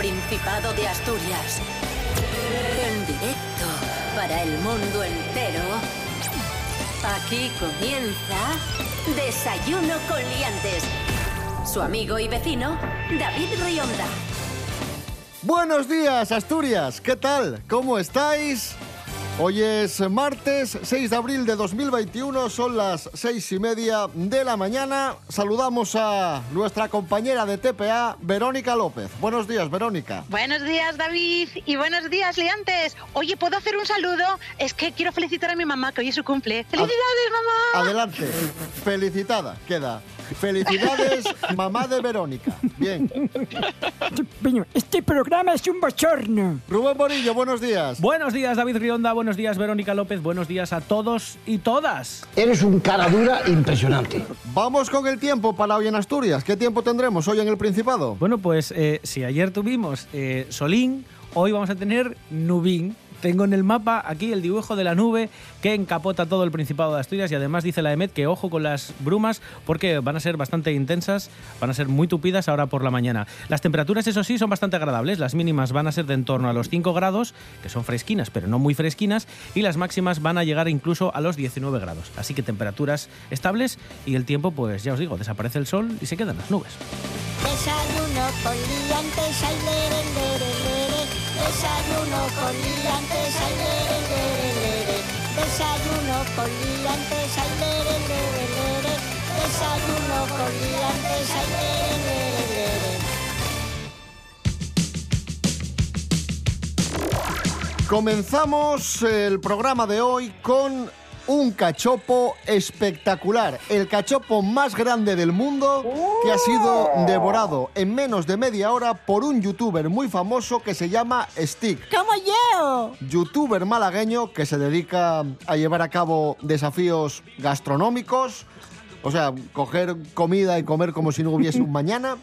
Principado de Asturias. En directo para el mundo entero. Aquí comienza Desayuno con Liantes. Su amigo y vecino, David Rionda. Buenos días, Asturias. ¿Qué tal? ¿Cómo estáis? Hoy es martes 6 de abril de 2021, son las seis y media de la mañana. Saludamos a nuestra compañera de TPA, Verónica López. Buenos días, Verónica. Buenos días, David, y buenos días, Liantes. Oye, ¿puedo hacer un saludo? Es que quiero felicitar a mi mamá, que hoy es su cumple. ¡Felicidades, mamá! Adelante, felicitada, queda. Felicidades, mamá de Verónica. Bien. Este programa es un bochorno. Rubén Morillo, buenos días. Buenos días, David Rionda. Buenos días, Verónica López. Buenos días a todos y todas. Eres un cara dura impresionante. Vamos con el tiempo para hoy en Asturias. ¿Qué tiempo tendremos hoy en el Principado? Bueno, pues eh, si ayer tuvimos eh, Solín, hoy vamos a tener Nubín. Tengo en el mapa aquí el dibujo de la nube que encapota todo el Principado de Asturias y además dice la EMET que ojo con las brumas porque van a ser bastante intensas, van a ser muy tupidas ahora por la mañana. Las temperaturas, eso sí, son bastante agradables. Las mínimas van a ser de en torno a los 5 grados, que son fresquinas, pero no muy fresquinas, y las máximas van a llegar incluso a los 19 grados. Así que temperaturas estables y el tiempo, pues ya os digo, desaparece el sol y se quedan las nubes. Desayuno. Desayuno con liantes, ay, lere, lere, lere. Desayuno con liantes, ay, lere, lere, lere. Desayuno con liantes, ay, lere. Comenzamos el programa de hoy con un cachopo espectacular. El cachopo más grande del mundo que ha sido devorado en menos de media hora por un youtuber muy famoso que se llama Stick. ¡Como yo! youtuber malagueño que se dedica a llevar a cabo desafíos gastronómicos, o sea, coger comida y comer como si no hubiese un mañana.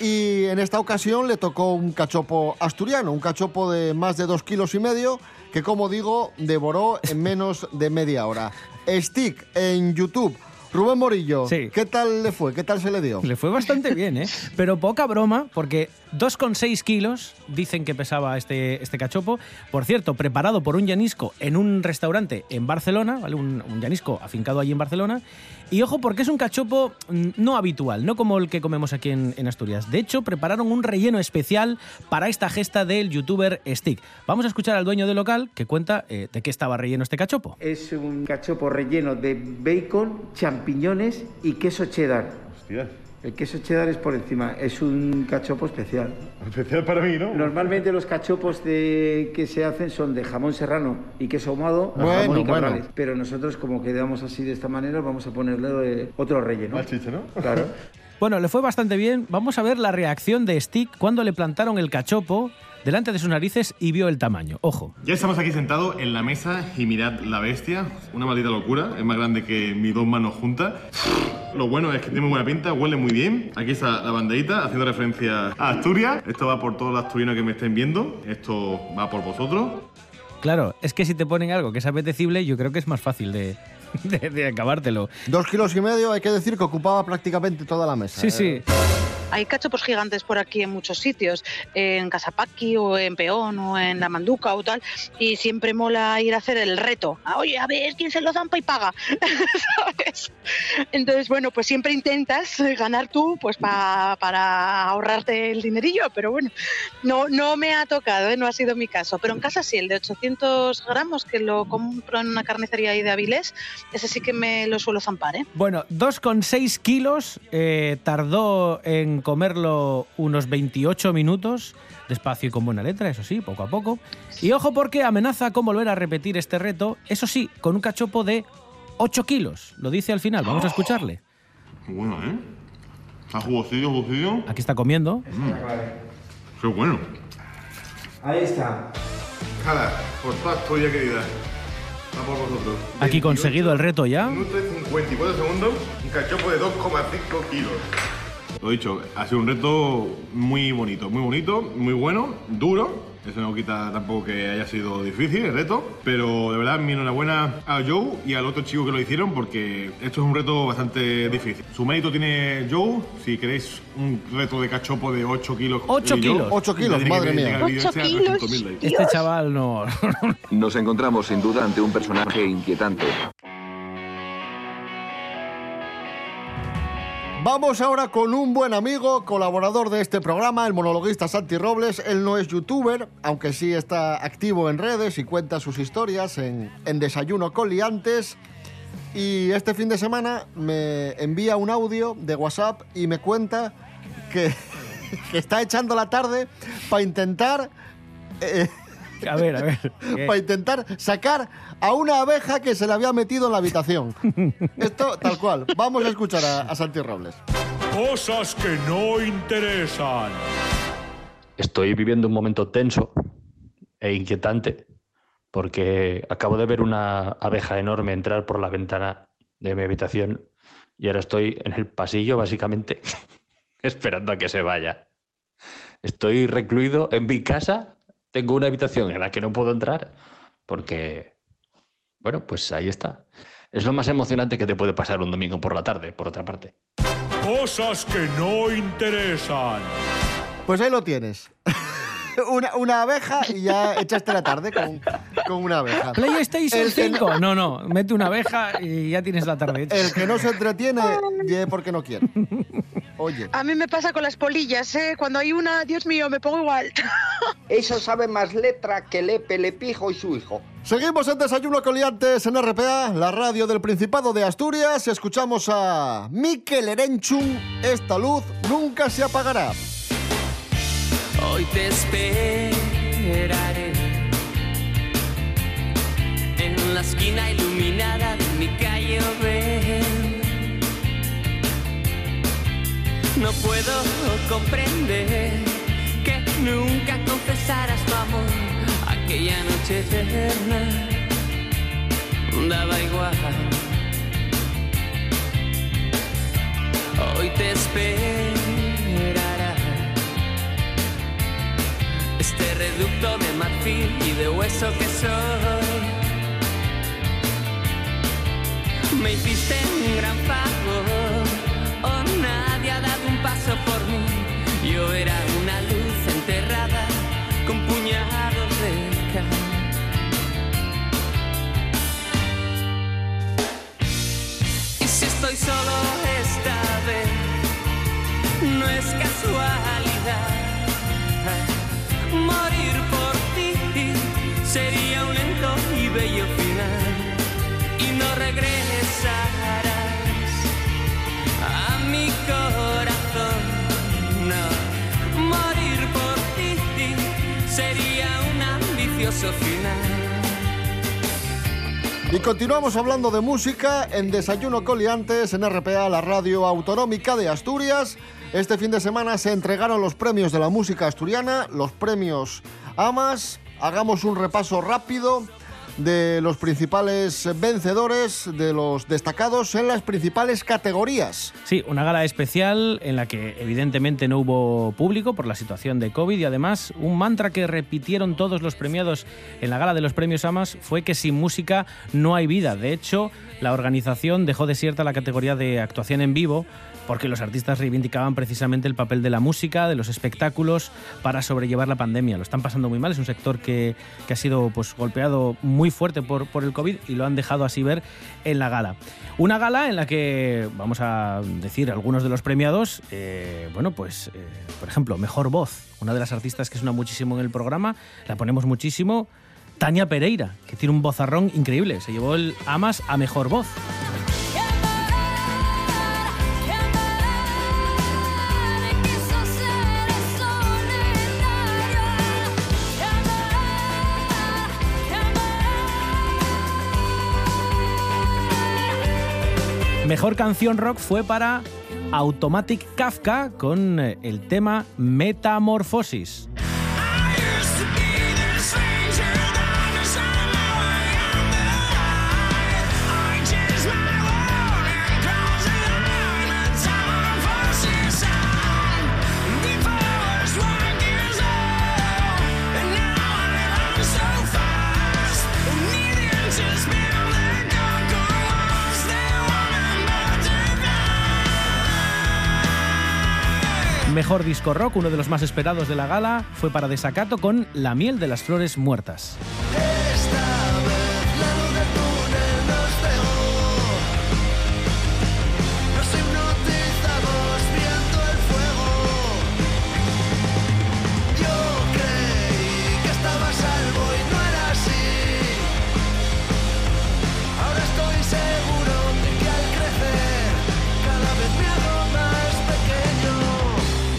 Y en esta ocasión le tocó un cachopo asturiano, un cachopo de más de dos kilos y medio, que como digo, devoró en menos de media hora. Stick en YouTube. Rubén Morillo, Sí. ¿qué tal le fue? ¿Qué tal se le dio? Le fue bastante bien, ¿eh? Pero poca broma, porque 2,6 kilos dicen que pesaba este, este cachopo. Por cierto, preparado por un llanisco en un restaurante en Barcelona, ¿vale? Un, un llanisco afincado allí en Barcelona. Y ojo, porque es un cachopo mm, no habitual, no como el que comemos aquí en, en Asturias. De hecho, prepararon un relleno especial para esta gesta del youtuber Stick. Vamos a escuchar al dueño del local que cuenta eh, de qué estaba relleno este cachopo. Es un cachopo relleno de bacon, champiñones y queso cheddar. Hostia, El queso cheddar es por encima, es un cachopo especial. especial para mí, ¿no? Normalmente los cachopos de, que se hacen son de jamón serrano y queso ahumado, Bueno, jamón y bueno. cabrales. Pero nosotros como quedamos así de esta manera vamos a ponerle eh, otro relleno. Más chicha, ¿no? Claro. Bueno, le fue bastante bien. Vamos a ver la reacción de Stick cuando le plantaron el cachopo delante de sus narices y vio el tamaño. Ojo. Ya estamos aquí sentados en la mesa y mirad la bestia. Una maldita locura. Es más grande que mis dos manos juntas. Lo bueno es que tiene muy buena pinta, huele muy bien. Aquí está la banderita haciendo referencia a Asturias. Esto va por todos los asturianos que me estén viendo. Esto va por vosotros. Claro, es que si te ponen algo que es apetecible, yo creo que es más fácil de, de, de acabártelo. Dos kilos y medio, hay que decir que ocupaba prácticamente toda la mesa. Sí, sí. Hay cachopos gigantes por aquí en muchos sitios, en Casapaqui o en Peón o en La Manduca o tal, y siempre mola ir a hacer el reto. Ah, Oye, a ver quién se lo zampa y paga, ¿sabes? Entonces, bueno, pues siempre intentas ganar tú pues pa- para ahorrarte el dinerillo, pero bueno, no, no me ha tocado, ¿eh? no ha sido mi caso. Pero en casa sí, el de 800 gramos que lo compro en una carnicería ahí de Avilés, ese sí que me lo suelo zampar, ¿eh? Bueno, 2,6 kilos. eh, tardó en comerlo unos 28 minutos. Despacio y con buena letra, eso sí, poco a poco. Y ojo porque amenaza con volver a repetir este reto, eso sí, con un cachopo de 8 kilos. Lo dice al final, vamos a escucharle. Qué bueno, ¿eh? Está jugosillo, jugosillo. Aquí está comiendo. Qué bueno. Ahí está. Jala, por toda Asturias, querida. Va por vosotros. Aquí conseguido el reto ya. Minutos y 54 segundos. Un cachopo de 2,5 kilos. Lo dicho, ha sido un reto muy bonito, muy bonito, muy bueno, duro. Eso no quita tampoco que haya sido difícil el reto, pero de verdad mi enhorabuena a Joe y al otro chico que lo hicieron porque esto es un reto bastante difícil. Su mérito tiene Joe, si queréis un reto de cachopo de 8 kilos. Ocho y yo, kilos. Ocho me kilos, tiene que madre mía. que el vídeo Ocho sea kilos. 300.000 likes. Este chaval no. Nos encontramos sin duda ante un personaje inquietante. Vamos ahora con un buen amigo, colaborador de este programa, el monologuista Santi Robles. Él no es youtuber, aunque sí está activo en redes y cuenta sus historias en, en Desayuno con Liantes. Y este fin de semana me envía un audio de WhatsApp y me cuenta que, está echando la tarde para intentar... eh, A ver, a ver. ¿qué? para intentar sacar a una abeja que se le había metido en la habitación. Esto tal cual. Vamos a escuchar a, a Santi Robles. Cosas que no interesan. Estoy viviendo un momento tenso e inquietante porque acabo de ver una abeja enorme entrar por la ventana de mi habitación y ahora estoy en el pasillo básicamente esperando a que se vaya. Estoy recluido en mi casa, tengo una habitación en la que no puedo entrar porque, bueno, pues ahí está. Es lo más emocionante que te puede pasar un domingo por la tarde, por otra parte. Cosas que no interesan. Pues ahí lo tienes. Una, una abeja y ya echaste la tarde con, con una abeja. PlayStation El que 5. No, no. Mete una abeja y ya tienes la tarde hecha. El que no se entretiene, porque no quiere. Oye. A mí me pasa con las polillas, ¿eh? Cuando hay una, Dios mío, me pongo igual. Eso sabe más letra que Lepe, Lepijo y su hijo. Seguimos en Desayuno Coliantes en RPA, la radio del Principado de Asturias. Escuchamos a Mikel Erenchun. Esta luz nunca se apagará. Hoy te esperaré la esquina iluminada de mi calle Oven. No puedo comprender que nunca confesaras tu amor aquella noche eterna. Daba igual. Hoy te esperará este reducto de marfil y de hueso que soy. Me hiciste un gran favor, oh nadie ha dado un paso por mí. Yo era una luz enterrada con puñados de cal. Y si estoy solo esta vez, no es casualidad. Morir por ti sería Y continuamos hablando de música en Desayuno Coliantes en RPA, la radio autonómica de Asturias. Este fin de semana se entregaron los premios de la música asturiana, los premios AMAS. Hagamos un repaso rápido de los principales vencedores, de los destacados en las principales categorías. Sí, una gala especial en la que evidentemente no hubo público por la situación de COVID y además un mantra que repitieron todos los premiados en la gala de los premios AMAS fue que sin música no hay vida. De hecho, la organización dejó desierta la categoría de actuación en vivo porque los artistas reivindicaban precisamente el papel de la música, de los espectáculos para sobrellevar la pandemia. Lo están pasando muy mal, es un sector que, que ha sido pues, golpeado muy fuerte por, por el COVID y lo han dejado así ver en la gala. Una gala en la que, vamos a decir, algunos de los premiados, eh, bueno, pues, eh, por ejemplo, Mejor Voz, una de las artistas que suena muchísimo en el programa, la ponemos muchísimo, Tania Pereira, que tiene un vozarrón increíble, se llevó el AMAS a Mejor Voz. Mejor canción rock fue para Automatic Kafka con eh, el tema Metamorfosis. Mejor disco rock, uno de los más esperados de la gala, fue para Desacato con La miel de las flores muertas.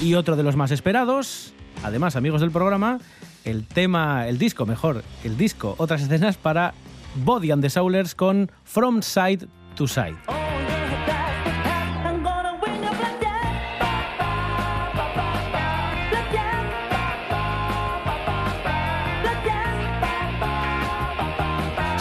Y otro de los más esperados, además amigos del programa, el tema, el disco mejor, el disco, otras escenas para Body and the Soulers con From Side to Side.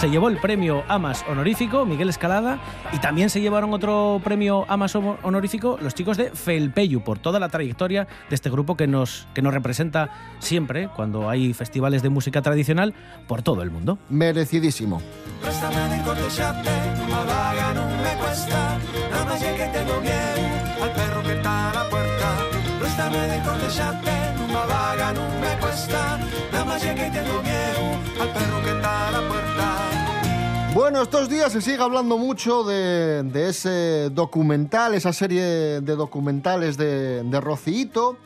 Se llevó el premio Amas honorífico Miguel Escalada y también se llevaron otro premio Amas honorífico los chicos de Felpeyu por toda la trayectoria de este grupo que nos, que nos representa siempre cuando hay festivales de música tradicional por todo el mundo. Merecidísimo. La que tengo miedo al perro que está a la puerta. Bueno, estos días se sigue hablando mucho de, ese documental, esa serie de documentales de, de Rocito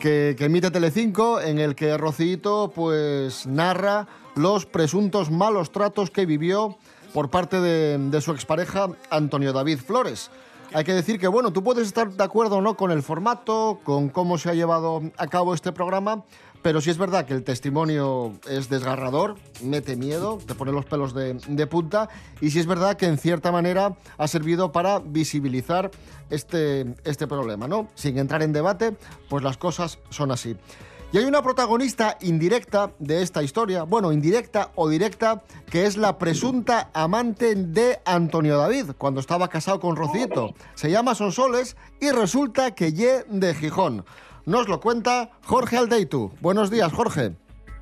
que, que emite Telecinco, en el que Rocito pues narra los presuntos malos tratos que vivió por parte de, de su expareja Antonio David Flores. Hay que decir que, bueno, tú puedes estar de acuerdo o no con el formato, con cómo se ha llevado a cabo este programa, pero sí es verdad que el testimonio es desgarrador, mete miedo, te pone los pelos de, punta, y sí es verdad que en cierta manera ha servido para visibilizar este, este problema, ¿no? Sin entrar en debate, pues las cosas son así. Y hay una protagonista indirecta de esta historia, bueno, indirecta o directa, que es la presunta amante de Antonio David, cuando estaba casado con Rocito. Se llama Sonsoles y resulta que ye de Gijón. Nos lo cuenta Jorge Aldeitu. Buenos días, Jorge.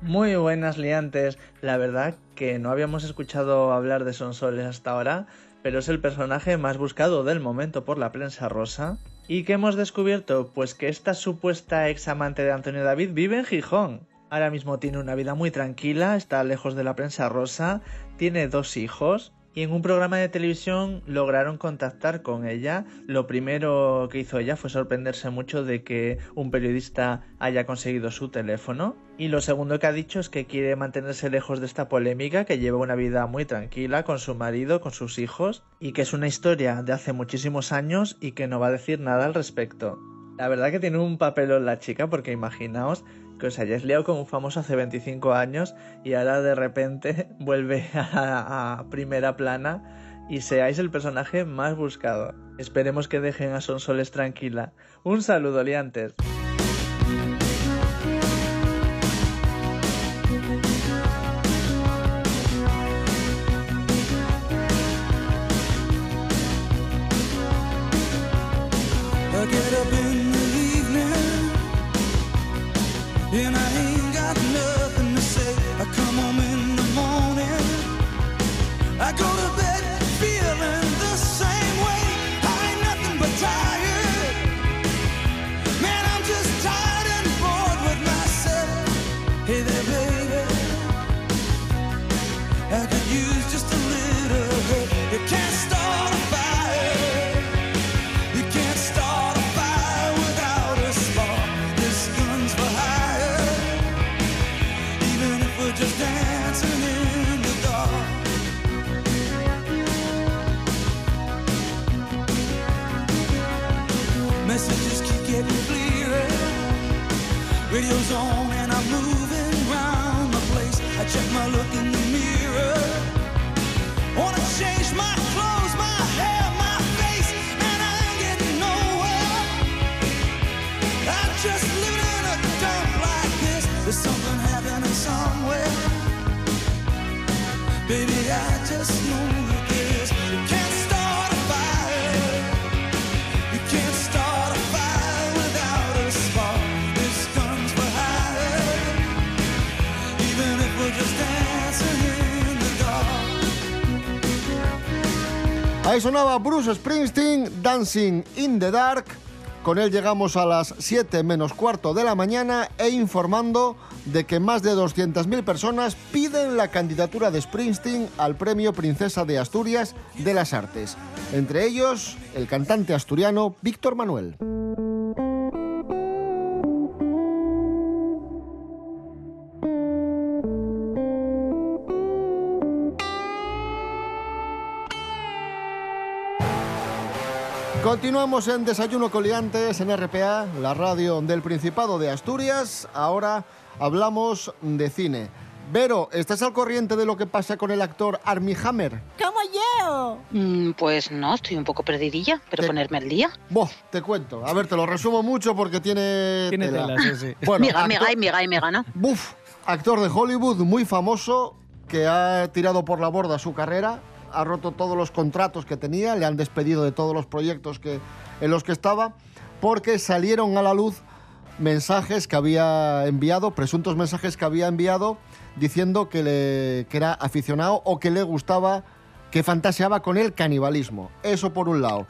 Muy buenas liantes. La verdad que no habíamos escuchado hablar de Sonsoles hasta ahora, pero es el personaje más buscado del momento por la prensa rosa. ¿Y qué hemos descubierto? Pues que esta supuesta ex amante de Antonio David vive en Gijón. Ahora mismo tiene una vida muy tranquila, está lejos de la prensa rosa, tiene dos hijos y en un programa de televisión lograron contactar con ella. Lo primero que hizo ella fue sorprenderse mucho de que un periodista haya conseguido su teléfono. Y lo segundo que ha dicho es que quiere mantenerse lejos de esta polémica, que lleva una vida muy tranquila con su marido, con sus hijos, y que es una historia de hace muchísimos años y que no va a decir nada al respecto. La verdad que tiene un papelón la chica, porque imaginaos que os hayáis liado con un famoso hace 25 años y ahora de repente vuelve a, a primera plana y seáis el personaje más buscado. Esperemos que dejen a Sonsoles tranquila. Un saludo, liantes. Hey there, Baby, I just know Ahí sonaba Bruce Springsteen, Dancing in the Dark. Con él llegamos a las 7 menos cuarto de la mañana e informando de que más de 200.000 personas piden la candidatura de Springsteen al Premio Princesa de Asturias de las Artes. Entre ellos, el cantante asturiano Víctor Manuel. Continuamos en Desayuno Coliantes en RPA, la radio del Principado de Asturias. Ahora hablamos de cine. Vero, ¿estás al corriente de lo que pasa con el actor Armie Hammer? ¿Cómo yo? Mm, Pues no, estoy un poco perdidilla, pero ponerme al día. Buah, te cuento. A ver, te lo resumo mucho porque tiene. Tiene tela, sí, sí. Bueno, Mega, mega actor- y mega y mega, ¿no? Buf, actor de Hollywood muy famoso que ha tirado por la borda su carrera, ha roto todos los contratos que tenía, le han despedido de todos los proyectos que, en los que estaba, porque salieron a la luz mensajes que había enviado, presuntos mensajes que había enviado, diciendo que, le, que era aficionado o que le gustaba, que fantaseaba con el canibalismo. Eso por un lado.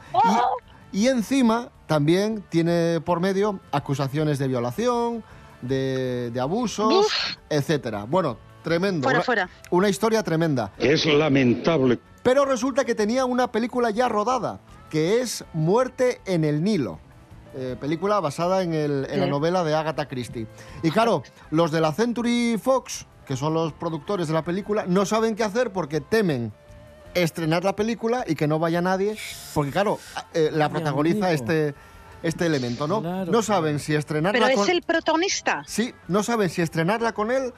Y, y encima también tiene por medio acusaciones de violación, de, de abusos, etcétera. Bueno, tremendo. Fuera, una, fuera. una historia tremenda. Es lamentable. Pero resulta que tenía una película ya rodada, que es Muerte en el Nilo. Eh, película basada en, el- en la novela de Agatha Christie. Y claro, los de la Century Fox, que son los productores de la película, no saben qué hacer porque temen estrenar la película y que no vaya nadie, porque claro, eh, la protagoniza este, este elemento, ¿no? No saben si estrenarla Pero es con... el protagonista. Sí, no saben si estrenarla con él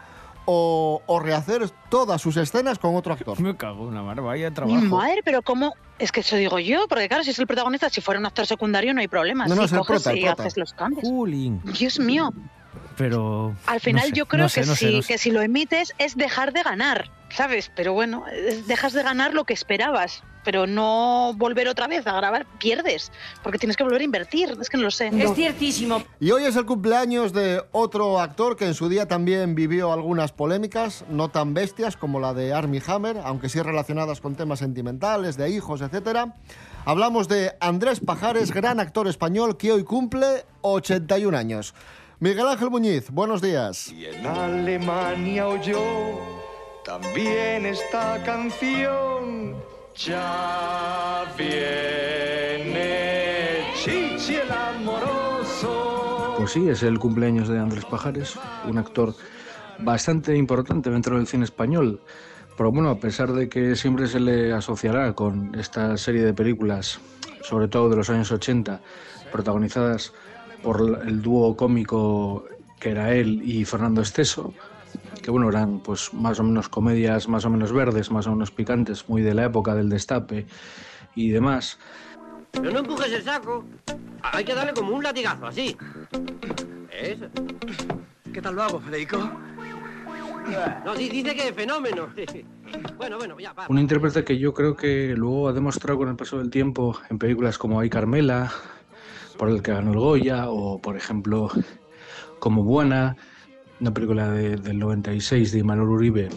o, o rehacer todas sus escenas con otro actor. Me cago en una mar, vaya Mi trabajo. madre, pero ¿cómo? Es que eso digo yo, porque claro, si es el protagonista, si fuera un actor secundario no hay problema. No, no, Sí, es el coges prota, el y prota. haces los cambios. Jolín. Dios mío. Pero. Al final no sé, yo creo no sé, que, no sé, si, no sé. que si lo emites es dejar de ganar, ¿sabes? Pero bueno, dejas de ganar lo que esperabas, pero no volver otra vez a grabar, pierdes, porque tienes que volver a invertir, es que no lo sé. Es ciertísimo. Y hoy es el cumpleaños de otro actor que en su día también vivió algunas polémicas, no tan bestias como la de Armie Hammer, aunque sí relacionadas con temas sentimentales, de hijos, etc. Hablamos de Andrés Pajares, gran actor español que hoy cumple 81 años. Miguel Ángel Muñiz, buenos días. Y en Alemania oyó también esta canción. Ya viene Chichi el amoroso. Pues sí, es el cumpleaños de Andrés Pajares, un actor bastante importante dentro del cine español. Pero bueno, a pesar de que siempre se le asociará con esta serie de películas, sobre todo de los años 80, protagonizadas por el dúo cómico que era él y Fernando Esteso, que bueno, eran pues más o menos comedias más o menos verdes, más o menos picantes, muy de la época del destape y demás. Pero no empujes el saco. Hay que darle como un latigazo, así. Eso. ¿Qué tal lo hago, Federico? No, sí, dice que fenómeno. Bueno, bueno, ya, para. Un intérprete que yo creo que luego ha demostrado con el paso del tiempo en películas como Ay Carmela, por el que ganó el Goya, o por ejemplo como Buena, una película de- del 96 de Imanol Uribe,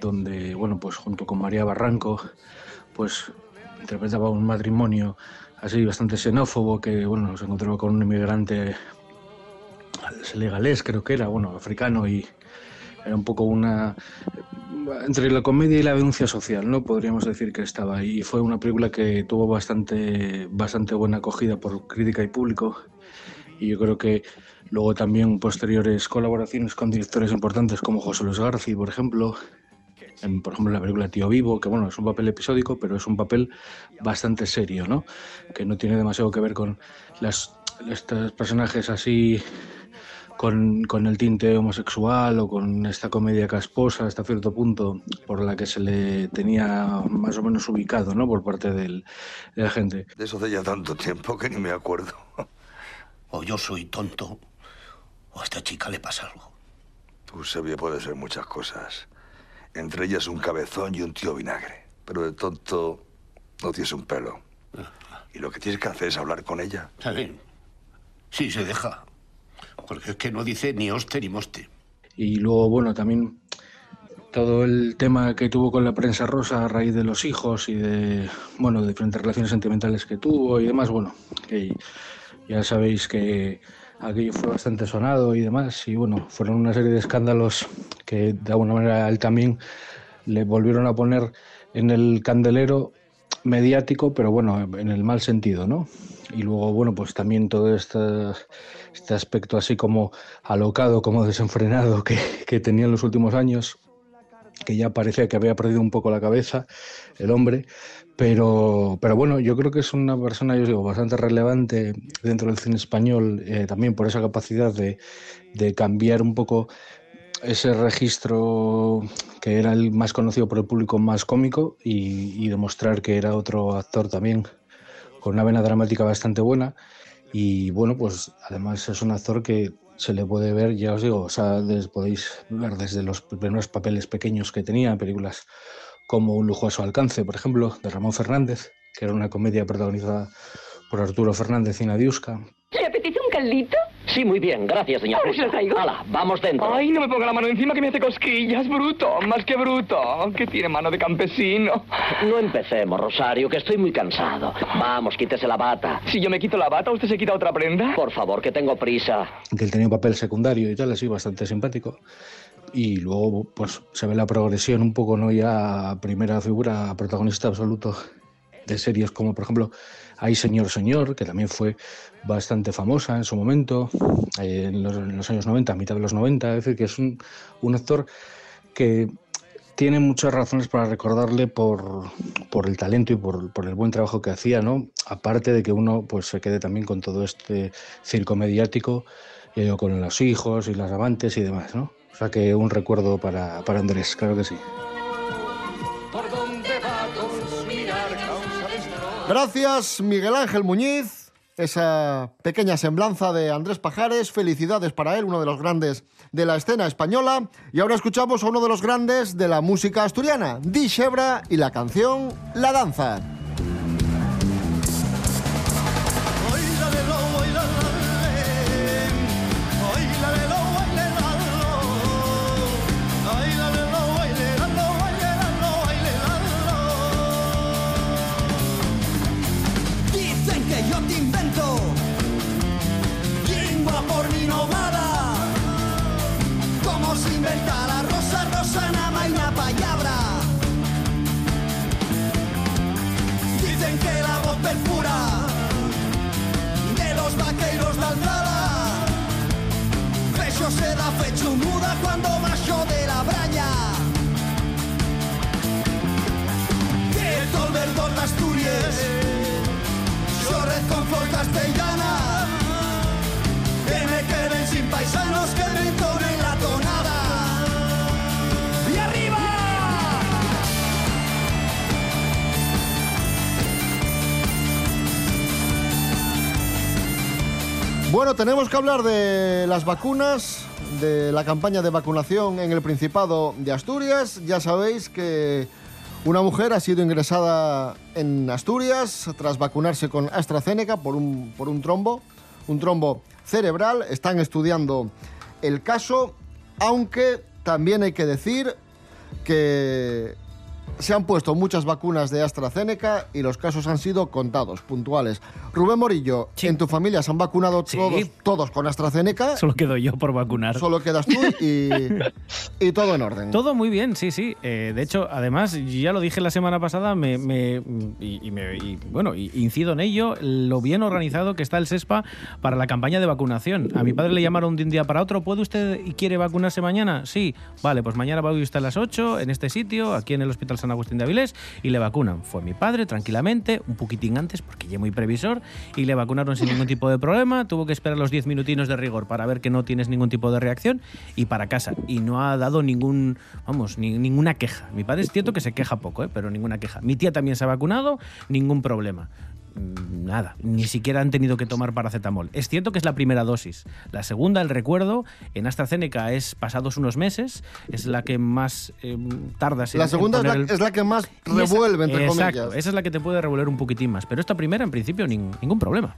donde, bueno, pues junto con María Barranco, pues interpretaba un matrimonio así bastante xenófobo que, bueno, se encontraba con un inmigrante senegalés, creo que era, bueno, africano y era un poco una entre la comedia y la denuncia social, ¿no? Podríamos decir que estaba. Y fue una película que tuvo bastante, bastante buena acogida por crítica y público. Y yo creo que luego también posteriores colaboraciones con directores importantes como José Luis García, por ejemplo. Por ejemplo, la película Tío Vivo, que bueno, es un papel episódico, pero es un papel bastante serio, ¿no? Que no tiene demasiado que ver con las, estos personajes así con, con el tinte homosexual o con esta comedia casposa hasta cierto punto por la que se le tenía más o menos ubicado ¿no? por parte del- de la gente. De eso hace ya tanto tiempo que ni me acuerdo. O yo soy tonto, o a esta chica le pasa algo. Eusebio puede ser muchas cosas. Entre ellas un cabezón y un tío vinagre. Pero de tonto no tienes un pelo. Y lo que tienes que hacer es hablar con ella. ¿Está bien? Sí, se deja. Porque es que no dice ni hoste ni moste. Y luego, bueno, también todo el tema que tuvo con la prensa rosa a raíz de los hijos y de, bueno, de diferentes relaciones sentimentales que tuvo y demás, bueno, que Ya sabéis que aquello fue bastante sonado y demás, y bueno, fueron una serie de escándalos que de alguna manera él también le volvieron a poner en el candelero mediático, pero bueno, en el mal sentido, ¿no? Y luego, bueno, pues también todo este, aspecto así como alocado, como desenfrenado que, que tenía en los últimos años, que ya parecía que había perdido un poco la cabeza el hombre, pero, pero bueno, yo creo que es una persona, yo digo, bastante relevante dentro del cine español, eh, también por esa capacidad de, de cambiar un poco ese registro que era el más conocido por el público más cómico y, demostrar que era otro actor también con una vena dramática bastante buena y bueno pues además es un actor que se le puede ver ya os digo o sea podéis ver desde los primeros papeles pequeños que tenía en películas como Un lujo a su alcance por ejemplo de Ramón Fernández que era una comedia protagonizada por Arturo Fernández y Nadiuska ¿Le apetece un caldito? Sí, muy bien, gracias, señor. Ahora se lo traigo. Hala, vamos dentro. Ay, no me ponga la mano encima que me hace cosquillas, bruto. Más que bruto. Que tiene mano de campesino. No empecemos, Rosario, que estoy muy cansado. Vamos, quítese la bata. Si yo me quito la bata, ¿usted se quita otra prenda? Por favor, que tengo prisa. que él tenía un papel secundario y tal, así bastante simpático. Y luego pues se ve la progresión un poco, ¿no? Ya primera figura, protagonista absoluto de series como por ejemplo Hay Señor Señor, que también fue bastante famosa en su momento, eh, en, los, años 90, a mitad de los 90, es decir, que es un, un actor que tiene muchas razones para recordarle por, por el talento y por, por el buen trabajo que hacía, ¿no? Aparte de que uno pues se quede también con todo este circo mediático, eh, con los hijos y las amantes y demás, ¿no? O sea que un recuerdo para, para Andrés, claro que sí. Gracias, Miguel Ángel Muñiz. Esa pequeña semblanza de Andrés Pajares. Felicidades para él, uno de los grandes de la escena española. Y ahora escuchamos a uno de los grandes de la música asturiana, Di Shebra y la canción La Danza. Bueno, tenemos que hablar de las vacunas, de la campaña de vacunación en el Principado de Asturias. Ya sabéis que una mujer ha sido ingresada en Asturias tras vacunarse con AstraZeneca por un, por un trombo, un trombo cerebral. Están estudiando el caso, aunque también hay que decir que se han puesto muchas vacunas de AstraZeneca y los casos han sido contados, puntuales. Rubén Morillo, en tu familia se han vacunado todos, todos con AstraZeneca. Solo quedo yo por vacunar. Solo quedas tú y, y todo en orden. Todo muy bien, sí, sí. Eh, de hecho, además, ya lo dije la semana pasada, me, me- y, y me- y, bueno, incido en ello, lo bien organizado que está el SESPA para la campaña de vacunación. A mi padre le llamaron de un día para otro, ¿puede usted y quiere vacunarse mañana? Sí, vale, pues mañana va usted a las 8 en este sitio, aquí en el Hospital San Agustín de Avilés, y le vacunan. Fue mi padre, tranquilamente, un poquitín antes, porque ya muy previsor, y le vacunaron sin ningún tipo de problema. Tuvo que esperar los 10 minutinos de rigor para ver que no tienes ningún tipo de reacción y para casa. Y no ha dado ningún, vamos, ni- ninguna queja. Mi padre es cierto que se queja poco, ¿eh? pero ninguna queja. Mi tía también se ha vacunado, ningún problema. Nada, ni siquiera han tenido que tomar paracetamol. Es cierto que es la primera dosis. La segunda, el recuerdo, en AstraZeneca es pasados unos meses, es la que más eh, tardas en La segunda en es la, el- es la que más y esa- revuelve, entre Exacto, comillas. esa es la que te puede revolver un poquitín más. Pero esta primera, en principio, nin- ningún problema.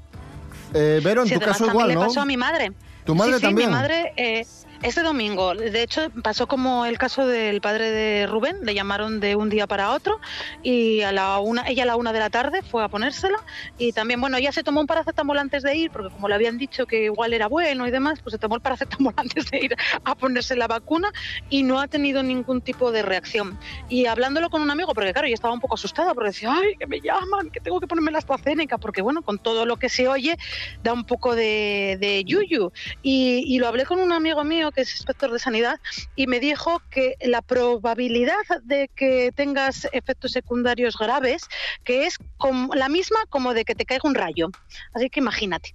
Eh, Vero, en Sí, tu caso igual, le pasó a mi madre. ¿Tu madre sí, sí, también? mi madre, eh, Este domingo, de hecho, pasó como el caso del padre de Rubén, le llamaron de un día para otro y a la una, ella a la una de la tarde fue a ponérsela y también, bueno, ella se tomó un paracetamol antes de ir, porque como le habían dicho que igual era bueno y demás, pues se tomó el paracetamol antes de ir a ponerse la vacuna y no ha tenido ningún tipo de reacción. Y hablándolo con un amigo, porque claro, yo estaba un poco asustada, porque decía, ay, que me llaman, que tengo que ponerme la AstraZeneca, porque bueno, con todo lo que se oye, da un poco de, de yuyu. Y, y lo hablé con un amigo mío que es inspector de sanidad y me dijo que la probabilidad de que tengas efectos secundarios graves, que es la misma como de que te caiga un rayo. Así que imagínate.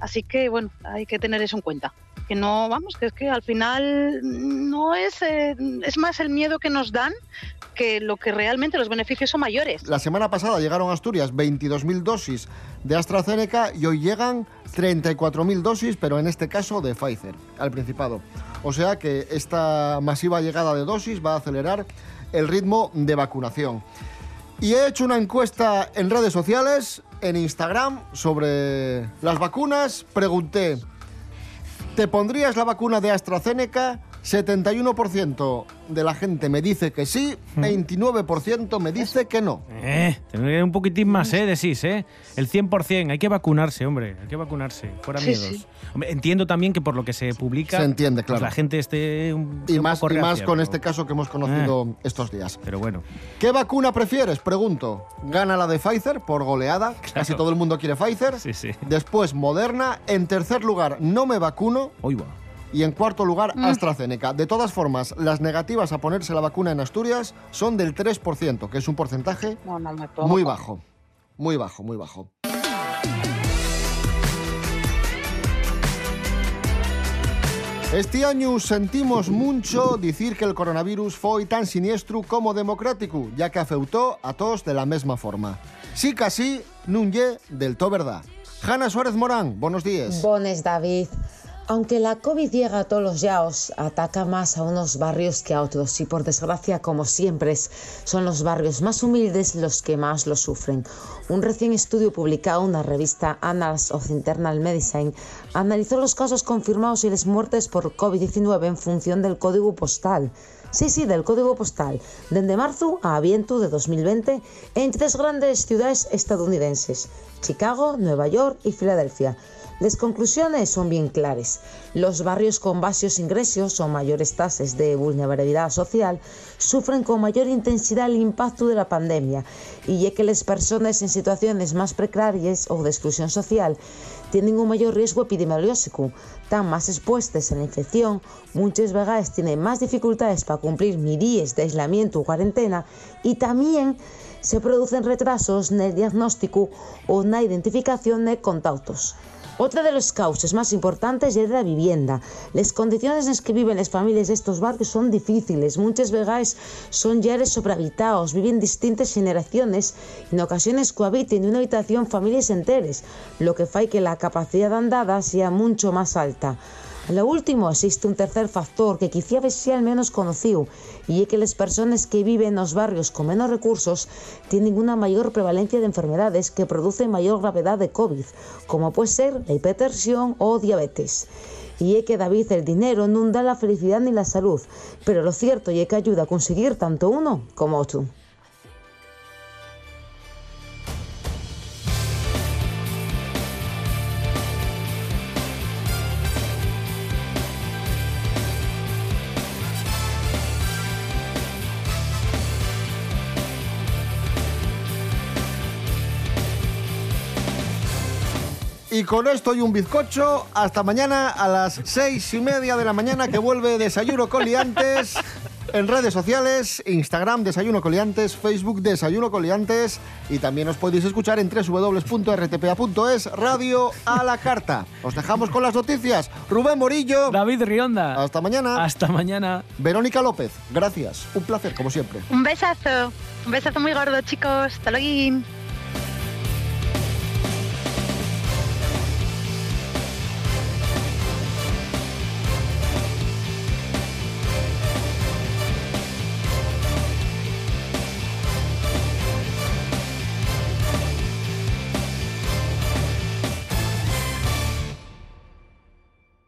Así que bueno, hay que tener eso en cuenta. Que no, vamos, que es que al final no es, eh, es más el miedo que nos dan que lo que realmente los beneficios son mayores. La semana pasada llegaron a Asturias 22.000 dosis de AstraZeneca y hoy llegan 34.000 dosis, pero en este caso de Pfizer, al Principado. O sea que esta masiva llegada de dosis va a acelerar el ritmo de vacunación. Y he hecho una encuesta en redes sociales, en Instagram, sobre las vacunas. Pregunté, ¿te pondrías la vacuna de AstraZeneca? 71% de la gente me dice que sí, 29% me dice que no. Eh, tener un poquitín más, ¿eh? De sí, ¿eh? El 100%. Hay que vacunarse, hombre. Hay que vacunarse. Fuera Sí, miedos. sí. Hombre, entiendo también que por lo que se publica... Se entiende, pues claro. la gente esté un, Y un más, poco y más reacia, con pero- este caso que hemos conocido estos días. Pero bueno. ¿Qué vacuna prefieres? Pregunto. Gana la de Pfizer por goleada. Casi todo el mundo quiere Pfizer. Sí, sí. Después Moderna. En tercer lugar, no me vacuno. Y en cuarto lugar, Mm. AstraZeneca. De todas formas, las negativas a ponerse la vacuna en Asturias son del 3%, que es un porcentaje No, no muy bajo. Muy bajo, muy bajo. Este año sentimos mucho decir que el coronavirus foi tan siniestro como democrático, ya que afeutó a todos de la misma forma. Sí casi, nun lle del todo verdad. Hanna Suárez Morán, buenos días. Bones, David. Aunque la COVID llega a todos los yaos, ataca más a unos barrios que a otros y por desgracia, como siempre, son los barrios más humildes los que más lo sufren. Un recién estudio publicado en la revista Annals of Internal Medicine analizó los casos confirmados y las muertes por COVID-19 en función del código postal. Sí, sí, del código postal, desde marzo a aviento de 2020 en tres grandes ciudades estadounidenses, Chicago, Nueva York y Filadelfia. Las conclusiones son bien claras. Los barrios con bajos ingresos o mayores tasas de vulnerabilidad social sufren con mayor intensidad el impacto de la pandemia y es que las personas en situaciones más precarias o de exclusión social tienen un mayor riesgo epidemiológico, están más expuestas a la infección, muchas veces tienen más dificultades para cumplir medidas de aislamiento o cuarentena y también se producen retrasos en el diagnóstico o en la identificación de contactos. Otra de las causas más importantes es la vivienda. Las condiciones en las que viven las familias de estos barrios son difíciles. Muchas veces son yares sobrehabitados, viven distintas generaciones en ocasiones cohabiten en una habitación familias enteras, lo que hace que la capacidad andada sea mucho más alta. Lo último, existe un tercer factor que quizá sea el menos conocido, y es que las personas que viven en los barrios con menos recursos tienen una mayor prevalencia de enfermedades que producen mayor gravedad de COVID, como puede ser la hipertensión o diabetes. Y es que David, el dinero no da la felicidad ni la salud, pero lo cierto es que ayuda a conseguir tanto uno como otro. Y con esto y un bizcocho, hasta mañana a las seis y media de la mañana que vuelve Desayuno Coliantes en redes sociales, Instagram Desayuno Coliantes, Facebook Desayuno Coliantes y también os podéis escuchar en www.rtpa.es Radio a la Carta. Os dejamos con las noticias. Rubén Morillo. David Rionda. Hasta mañana. Hasta mañana. Verónica López. Gracias. Un placer, como siempre. Un besazo. Un besazo muy gordo, chicos. Hasta luego.